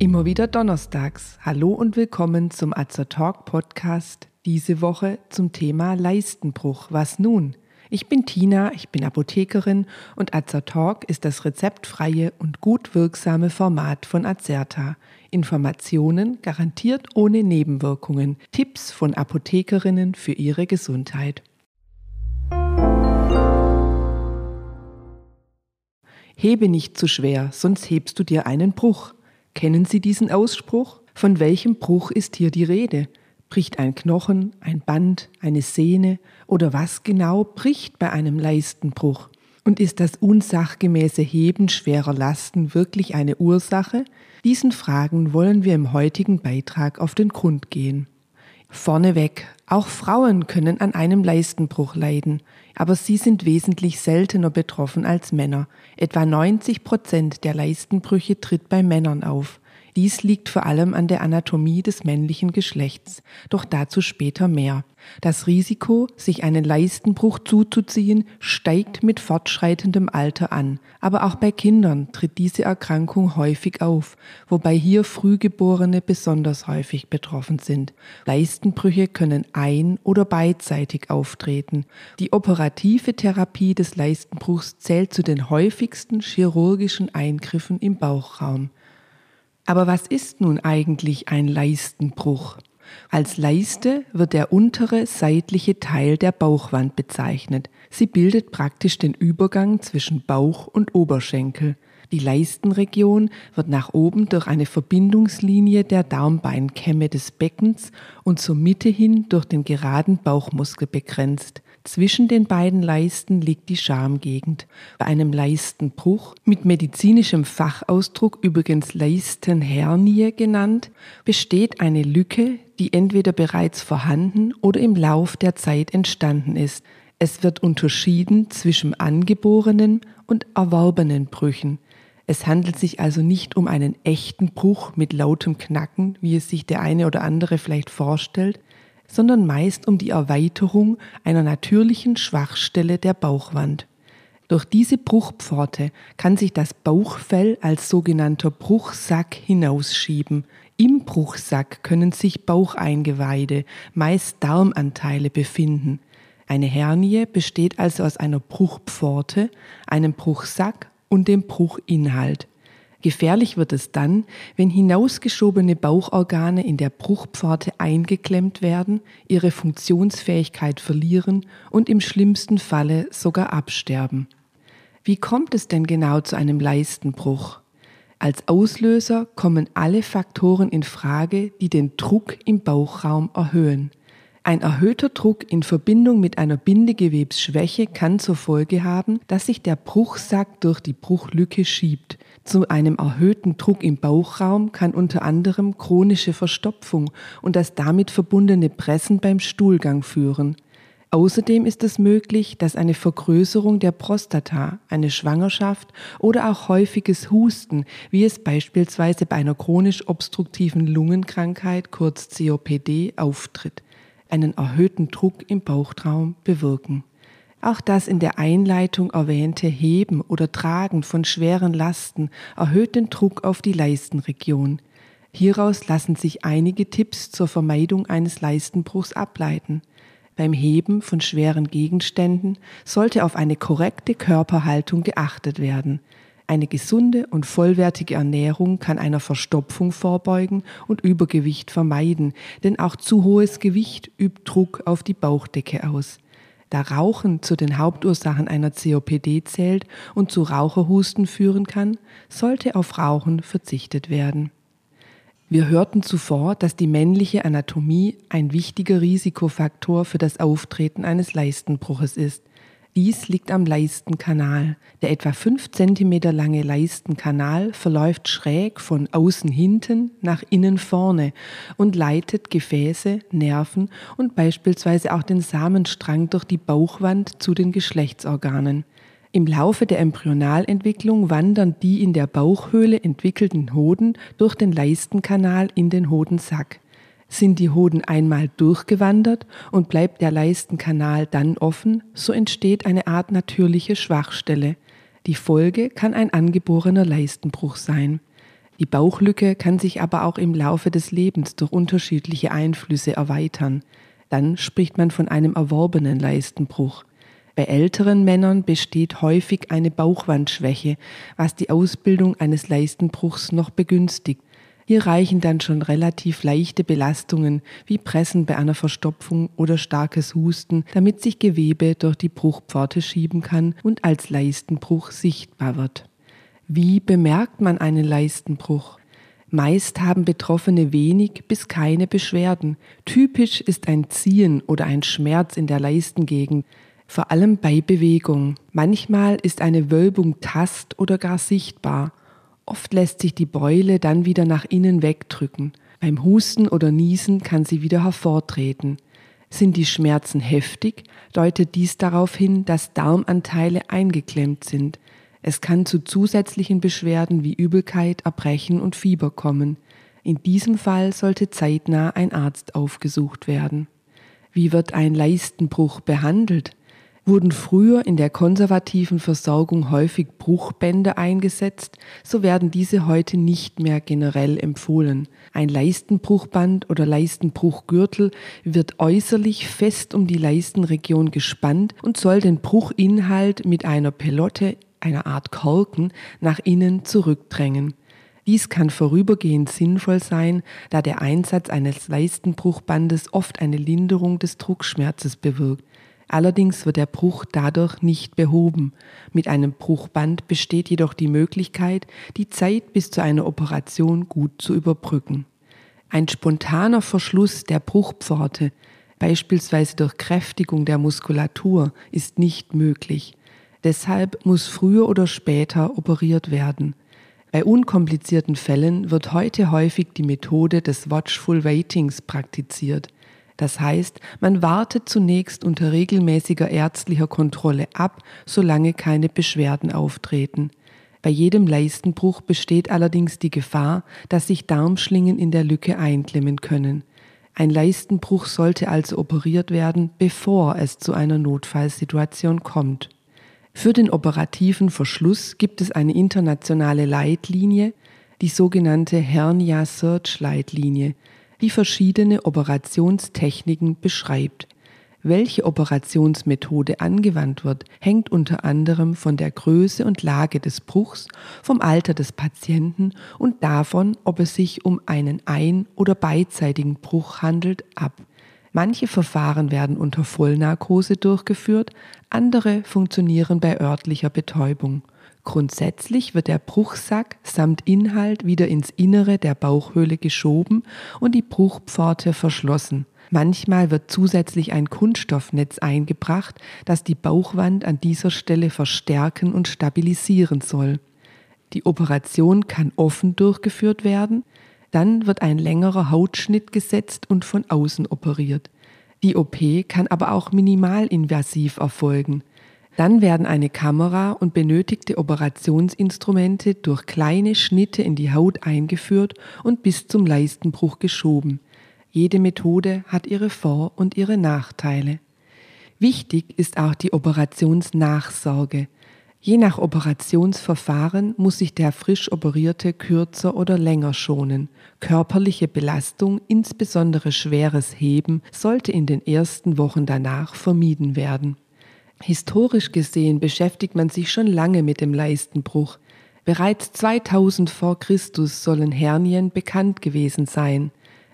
Immer wieder donnerstags. Hallo und willkommen zum Azer Talk Podcast. Diese Woche zum Thema Leistenbruch. Was nun? Ich bin Tina, ich bin Apothekerin und Azer Talk ist das rezeptfreie und gut wirksame Format von Azerta. Informationen garantiert ohne Nebenwirkungen. Tipps von Apothekerinnen für ihre Gesundheit. Hebe nicht zu schwer, sonst hebst du dir einen Bruch. Kennen Sie diesen Ausspruch? Von welchem Bruch ist hier die Rede? Bricht ein Knochen, ein Band, eine Sehne oder was genau bricht bei einem Leistenbruch? Und ist das unsachgemäße Heben schwerer Lasten wirklich eine Ursache? Diesen Fragen wollen wir im heutigen Beitrag auf den Grund gehen. Vorneweg, auch Frauen können an einem Leistenbruch leiden, aber sie sind wesentlich seltener betroffen als Männer. Etwa 90 Prozent der Leistenbrüche tritt bei Männern auf. Dies liegt vor allem an der Anatomie des männlichen Geschlechts, doch dazu später mehr. Das Risiko, sich einen Leistenbruch zuzuziehen, steigt mit fortschreitendem Alter an, aber auch bei Kindern tritt diese Erkrankung häufig auf, wobei hier Frühgeborene besonders häufig betroffen sind. Leistenbrüche können ein- oder beidseitig auftreten. Die operative Therapie des Leistenbruchs zählt zu den häufigsten chirurgischen Eingriffen im Bauchraum. Aber was ist nun eigentlich ein Leistenbruch? Als Leiste wird der untere seitliche Teil der Bauchwand bezeichnet. Sie bildet praktisch den Übergang zwischen Bauch und Oberschenkel. Die Leistenregion wird nach oben durch eine Verbindungslinie der Darmbeinkämme des Beckens und zur Mitte hin durch den geraden Bauchmuskel begrenzt. Zwischen den beiden Leisten liegt die Schamgegend. Bei einem Leistenbruch, mit medizinischem Fachausdruck übrigens Leistenhernie genannt, besteht eine Lücke, die entweder bereits vorhanden oder im Lauf der Zeit entstanden ist. Es wird unterschieden zwischen angeborenen und erworbenen Brüchen. Es handelt sich also nicht um einen echten Bruch mit lautem Knacken, wie es sich der eine oder andere vielleicht vorstellt, sondern meist um die Erweiterung einer natürlichen Schwachstelle der Bauchwand. Durch diese Bruchpforte kann sich das Bauchfell als sogenannter Bruchsack hinausschieben. Im Bruchsack können sich Baucheingeweide, meist Darmanteile befinden. Eine Hernie besteht also aus einer Bruchpforte, einem Bruchsack und dem Bruchinhalt. Gefährlich wird es dann, wenn hinausgeschobene Bauchorgane in der Bruchpforte eingeklemmt werden, ihre Funktionsfähigkeit verlieren und im schlimmsten Falle sogar absterben. Wie kommt es denn genau zu einem Leistenbruch? Als Auslöser kommen alle Faktoren in Frage, die den Druck im Bauchraum erhöhen. Ein erhöhter Druck in Verbindung mit einer Bindegewebsschwäche kann zur Folge haben, dass sich der Bruchsack durch die Bruchlücke schiebt zu einem erhöhten Druck im Bauchraum kann unter anderem chronische Verstopfung und das damit verbundene Pressen beim Stuhlgang führen. Außerdem ist es möglich, dass eine Vergrößerung der Prostata, eine Schwangerschaft oder auch häufiges Husten, wie es beispielsweise bei einer chronisch obstruktiven Lungenkrankheit kurz COPD auftritt, einen erhöhten Druck im Bauchraum bewirken. Auch das in der Einleitung erwähnte Heben oder Tragen von schweren Lasten erhöht den Druck auf die Leistenregion. Hieraus lassen sich einige Tipps zur Vermeidung eines Leistenbruchs ableiten. Beim Heben von schweren Gegenständen sollte auf eine korrekte Körperhaltung geachtet werden. Eine gesunde und vollwertige Ernährung kann einer Verstopfung vorbeugen und Übergewicht vermeiden, denn auch zu hohes Gewicht übt Druck auf die Bauchdecke aus. Da Rauchen zu den Hauptursachen einer COPD zählt und zu Raucherhusten führen kann, sollte auf Rauchen verzichtet werden. Wir hörten zuvor, dass die männliche Anatomie ein wichtiger Risikofaktor für das Auftreten eines Leistenbruches ist. Dies liegt am Leistenkanal. Der etwa fünf Zentimeter lange Leistenkanal verläuft schräg von außen hinten nach innen vorne und leitet Gefäße, Nerven und beispielsweise auch den Samenstrang durch die Bauchwand zu den Geschlechtsorganen. Im Laufe der Embryonalentwicklung wandern die in der Bauchhöhle entwickelten Hoden durch den Leistenkanal in den Hodensack. Sind die Hoden einmal durchgewandert und bleibt der Leistenkanal dann offen, so entsteht eine Art natürliche Schwachstelle. Die Folge kann ein angeborener Leistenbruch sein. Die Bauchlücke kann sich aber auch im Laufe des Lebens durch unterschiedliche Einflüsse erweitern. Dann spricht man von einem erworbenen Leistenbruch. Bei älteren Männern besteht häufig eine Bauchwandschwäche, was die Ausbildung eines Leistenbruchs noch begünstigt. Hier reichen dann schon relativ leichte Belastungen wie Pressen bei einer Verstopfung oder starkes Husten, damit sich Gewebe durch die Bruchpforte schieben kann und als Leistenbruch sichtbar wird. Wie bemerkt man einen Leistenbruch? Meist haben Betroffene wenig bis keine Beschwerden. Typisch ist ein Ziehen oder ein Schmerz in der Leistengegend, vor allem bei Bewegung. Manchmal ist eine Wölbung tast- oder gar sichtbar. Oft lässt sich die Beule dann wieder nach innen wegdrücken. Beim Husten oder Niesen kann sie wieder hervortreten. Sind die Schmerzen heftig, deutet dies darauf hin, dass Darmanteile eingeklemmt sind. Es kann zu zusätzlichen Beschwerden wie Übelkeit, Erbrechen und Fieber kommen. In diesem Fall sollte zeitnah ein Arzt aufgesucht werden. Wie wird ein Leistenbruch behandelt? Wurden früher in der konservativen Versorgung häufig Bruchbände eingesetzt, so werden diese heute nicht mehr generell empfohlen. Ein Leistenbruchband oder Leistenbruchgürtel wird äußerlich fest um die Leistenregion gespannt und soll den Bruchinhalt mit einer Pelotte einer Art Korken, nach innen zurückdrängen. Dies kann vorübergehend sinnvoll sein, da der Einsatz eines Leistenbruchbandes oft eine Linderung des Druckschmerzes bewirkt. Allerdings wird der Bruch dadurch nicht behoben. Mit einem Bruchband besteht jedoch die Möglichkeit, die Zeit bis zu einer Operation gut zu überbrücken. Ein spontaner Verschluss der Bruchpforte, beispielsweise durch Kräftigung der Muskulatur, ist nicht möglich. Deshalb muss früher oder später operiert werden. Bei unkomplizierten Fällen wird heute häufig die Methode des Watchful Waitings praktiziert. Das heißt, man wartet zunächst unter regelmäßiger ärztlicher Kontrolle ab, solange keine Beschwerden auftreten. Bei jedem Leistenbruch besteht allerdings die Gefahr, dass sich Darmschlingen in der Lücke einklemmen können. Ein Leistenbruch sollte also operiert werden, bevor es zu einer Notfallsituation kommt. Für den operativen Verschluss gibt es eine internationale Leitlinie, die sogenannte Hernia Search Leitlinie, die verschiedene Operationstechniken beschreibt. Welche Operationsmethode angewandt wird, hängt unter anderem von der Größe und Lage des Bruchs, vom Alter des Patienten und davon, ob es sich um einen ein- oder beidseitigen Bruch handelt, ab. Manche Verfahren werden unter Vollnarkose durchgeführt, andere funktionieren bei örtlicher Betäubung. Grundsätzlich wird der Bruchsack samt Inhalt wieder ins Innere der Bauchhöhle geschoben und die Bruchpforte verschlossen. Manchmal wird zusätzlich ein Kunststoffnetz eingebracht, das die Bauchwand an dieser Stelle verstärken und stabilisieren soll. Die Operation kann offen durchgeführt werden, dann wird ein längerer Hautschnitt gesetzt und von außen operiert. Die OP kann aber auch minimalinvasiv erfolgen. Dann werden eine Kamera und benötigte Operationsinstrumente durch kleine Schnitte in die Haut eingeführt und bis zum Leistenbruch geschoben. Jede Methode hat ihre Vor- und ihre Nachteile. Wichtig ist auch die Operationsnachsorge. Je nach Operationsverfahren muss sich der frisch operierte kürzer oder länger schonen. Körperliche Belastung, insbesondere schweres Heben, sollte in den ersten Wochen danach vermieden werden. Historisch gesehen beschäftigt man sich schon lange mit dem Leistenbruch. Bereits 2000 vor Christus sollen Hernien bekannt gewesen sein.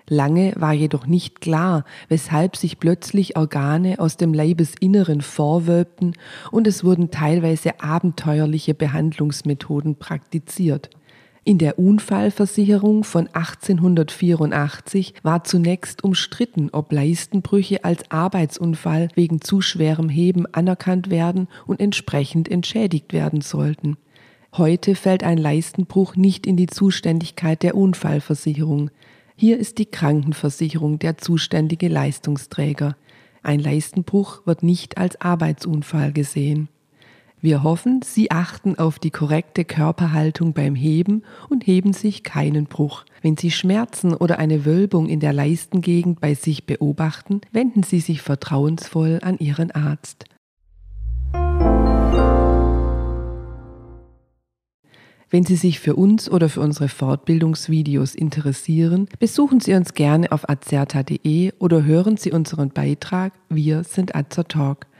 Lange war jedoch nicht klar, weshalb sich plötzlich Organe aus dem Leibesinneren vorwölbten und es wurden teilweise abenteuerliche Behandlungsmethoden praktiziert. In der Unfallversicherung von 1884 war zunächst umstritten, ob Leistenbrüche als Arbeitsunfall wegen zu schwerem Heben anerkannt werden und entsprechend entschädigt werden sollten. Heute fällt ein Leistenbruch nicht in die Zuständigkeit der Unfallversicherung. Hier ist die Krankenversicherung der zuständige Leistungsträger. Ein Leistenbruch wird nicht als Arbeitsunfall gesehen. Wir hoffen, Sie achten auf die korrekte Körperhaltung beim Heben und heben sich keinen Bruch. Wenn Sie Schmerzen oder eine Wölbung in der Leistengegend bei sich beobachten, wenden Sie sich vertrauensvoll an Ihren Arzt. Wenn Sie sich für uns oder für unsere Fortbildungsvideos interessieren, besuchen Sie uns gerne auf azerta.de oder hören Sie unseren Beitrag Wir sind Azertalk.